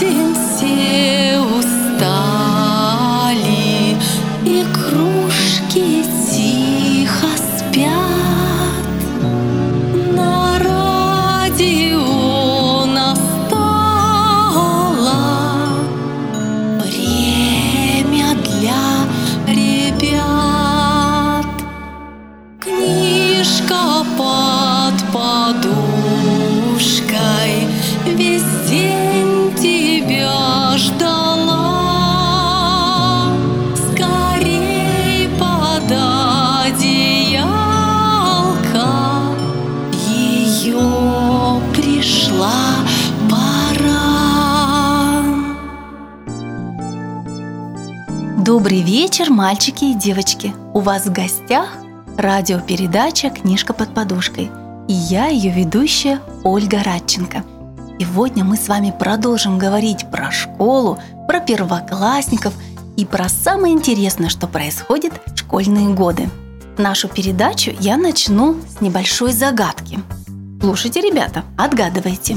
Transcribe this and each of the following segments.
distance Добрый вечер, мальчики и девочки! У вас в гостях радиопередача «Книжка под подушкой» и я, ее ведущая Ольга Радченко. Сегодня мы с вами продолжим говорить про школу, про первоклассников и про самое интересное, что происходит в школьные годы. Нашу передачу я начну с небольшой загадки. Слушайте, ребята, отгадывайте.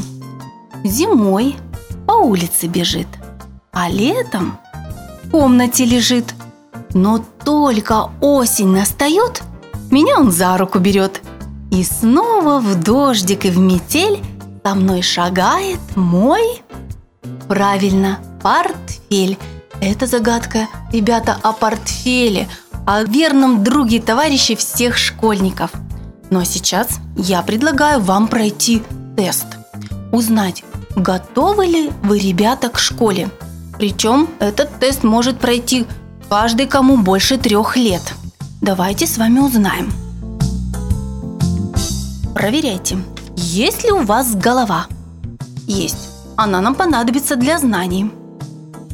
Зимой по улице бежит, а летом комнате лежит. Но только осень настает, меня он за руку берет. И снова в дождик и в метель со мной шагает мой... Правильно, портфель. Это загадка, ребята, о портфеле, о верном друге и товарище всех школьников. А сейчас я предлагаю вам пройти тест. Узнать, готовы ли вы, ребята, к школе. Причем этот тест может пройти каждый, кому больше трех лет. Давайте с вами узнаем. Проверяйте, есть ли у вас голова? Есть. Она нам понадобится для знаний.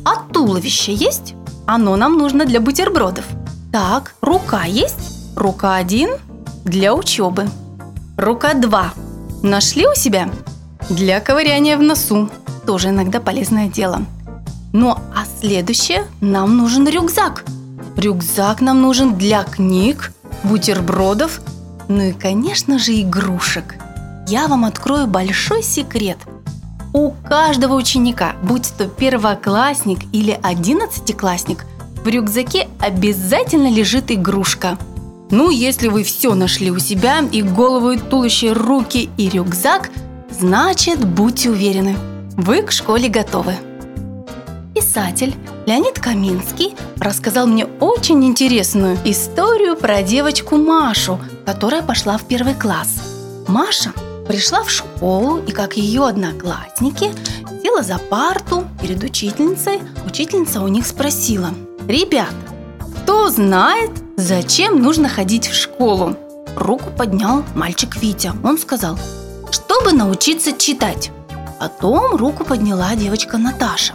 А туловище есть? Оно нам нужно для бутербродов. Так, рука есть? Рука один для учебы. Рука два. Нашли у себя? Для ковыряния в носу. Тоже иногда полезное дело. Ну а следующее нам нужен рюкзак. Рюкзак нам нужен для книг, бутербродов, ну и, конечно же, игрушек. Я вам открою большой секрет. У каждого ученика, будь то первоклассник или одиннадцатиклассник, в рюкзаке обязательно лежит игрушка. Ну, если вы все нашли у себя, и голову, и туловище, руки, и рюкзак, значит, будьте уверены, вы к школе готовы. Писатель Леонид Каминский рассказал мне очень интересную историю про девочку Машу, которая пошла в первый класс. Маша пришла в школу и, как ее одноклассники, села за парту перед учительницей. Учительница у них спросила, «Ребят, кто знает, зачем нужно ходить в школу?» Руку поднял мальчик Витя. Он сказал, «Чтобы научиться читать». Потом руку подняла девочка Наташа.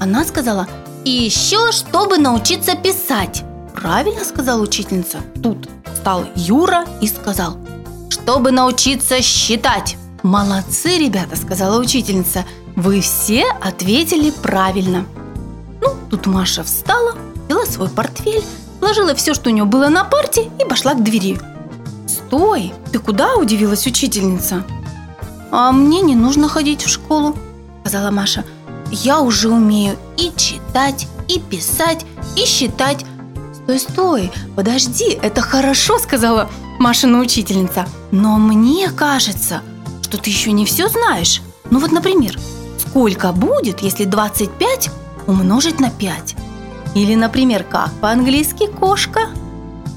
Она сказала, и еще, чтобы научиться писать. Правильно сказала учительница. Тут встал Юра и сказал, чтобы научиться считать. Молодцы, ребята, сказала учительница. Вы все ответили правильно. Ну, тут Маша встала, взяла свой портфель, сложила все, что у нее было на парте и пошла к двери. «Стой! Ты куда?» – удивилась учительница. «А мне не нужно ходить в школу», – сказала Маша – я уже умею и читать, и писать, и считать. Стой, стой, подожди, это хорошо, сказала Машина учительница. Но мне кажется, что ты еще не все знаешь. Ну вот, например, сколько будет, если 25 умножить на 5? Или, например, как по-английски кошка?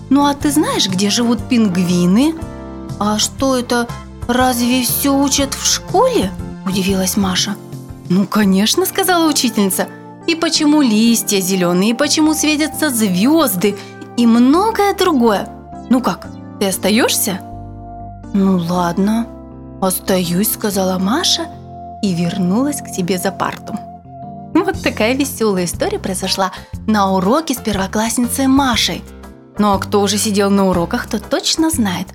Ну а ты знаешь, где живут пингвины? А что это, разве все учат в школе? Удивилась Маша. «Ну, конечно», — сказала учительница. «И почему листья зеленые, и почему светятся звезды, и многое другое. Ну как, ты остаешься?» «Ну ладно, остаюсь», — сказала Маша и вернулась к себе за парту. Вот такая веселая история произошла на уроке с первоклассницей Машей. Ну а кто уже сидел на уроках, тот точно знает,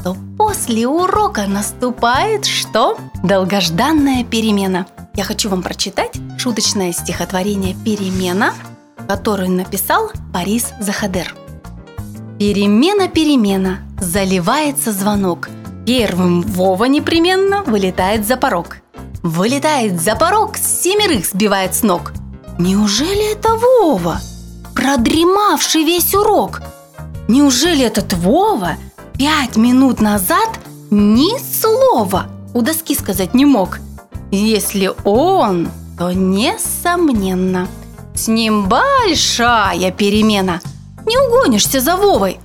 что после урока наступает что? Долгожданная перемена – я хочу вам прочитать шуточное стихотворение «Перемена», которое написал Борис Захадер. Перемена, перемена, заливается звонок. Первым Вова непременно вылетает за порог. вылетает за порог, семерых сбивает с ног. Неужели это Вова, продремавший весь урок? Неужели этот Вова пять минут назад ни слова у доски сказать не мог? Если он, то несомненно, с ним большая перемена. Не угонишься за Вовой.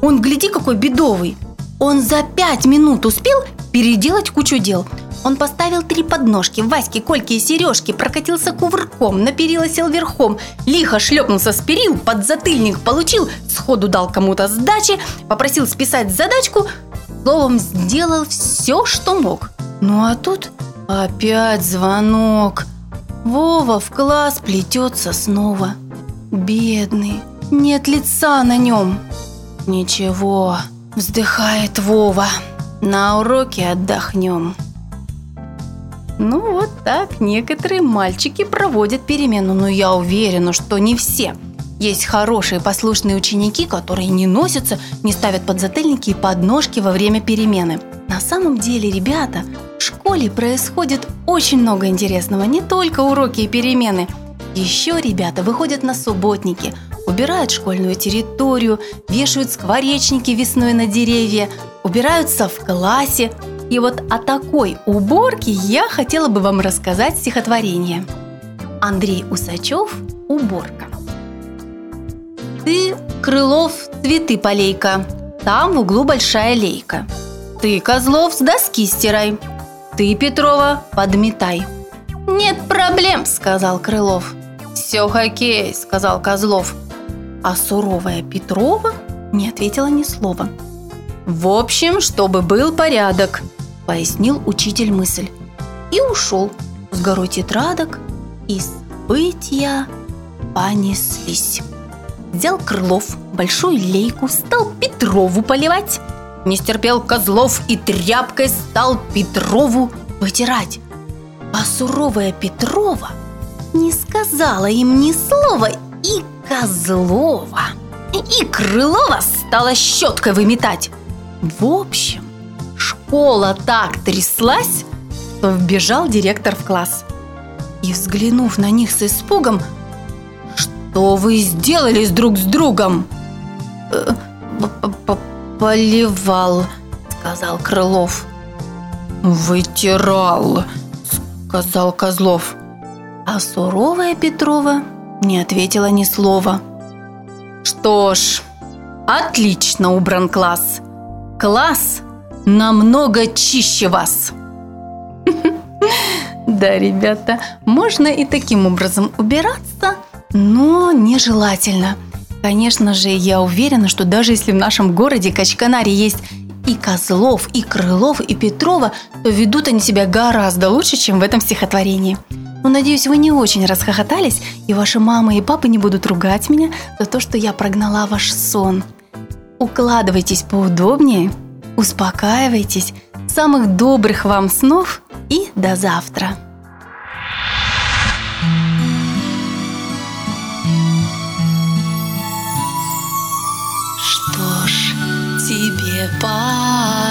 Он, гляди, какой бедовый. Он за пять минут успел переделать кучу дел. Он поставил три подножки, Ваське, Кольке и Сережке, прокатился кувырком, на перила сел верхом, лихо шлепнулся с перил, под затыльник получил, сходу дал кому-то сдачи, попросил списать задачку, словом, сделал все, что мог. Ну а тут опять звонок. Вова в класс плетется снова. Бедный, нет лица на нем. Ничего, вздыхает Вова. На уроке отдохнем. Ну вот так некоторые мальчики проводят перемену, но я уверена, что не все. Есть хорошие послушные ученики, которые не носятся, не ставят подзатыльники и подножки во время перемены. На самом деле, ребята, школе происходит очень много интересного, не только уроки и перемены. Еще ребята выходят на субботники, убирают школьную территорию, вешают скворечники весной на деревья, убираются в классе, и вот о такой уборке я хотела бы вам рассказать стихотворение. Андрей Усачев «Уборка». Ты, Крылов, цветы полейка, там в углу большая лейка. Ты, Козлов, с доски стирай, ты, Петрова, подметай. Нет проблем, сказал Крылов. Все хоккей, сказал Козлов. А суровая Петрова не ответила ни слова. В общем, чтобы был порядок, пояснил учитель мысль. И ушел с горой тетрадок, и события понеслись. Взял Крылов большую лейку, стал Петрову поливать. Не стерпел Козлов и тряпкой стал Петрову вытирать. А суровая Петрова не сказала им ни слова и Козлова, и Крылова стала щеткой выметать. В общем, школа так тряслась, что вбежал директор в класс. И, взглянув на них с испугом, «Что вы сделали с друг с другом?» «Э, «Поливал», — сказал Крылов. «Вытирал», — сказал Козлов. А суровая Петрова не ответила ни слова. «Что ж, отлично убран класс. Класс намного чище вас. Да, ребята, можно и таким образом убираться, но нежелательно. Конечно же, я уверена, что даже если в нашем городе Качканаре есть и Козлов, и Крылов, и Петрова, то ведут они себя гораздо лучше, чем в этом стихотворении. Но надеюсь, вы не очень расхохотались, и ваши мамы и папы не будут ругать меня за то, что я прогнала ваш сон. Укладывайтесь поудобнее – успокаивайтесь, самых добрых вам снов и до завтра. nearby.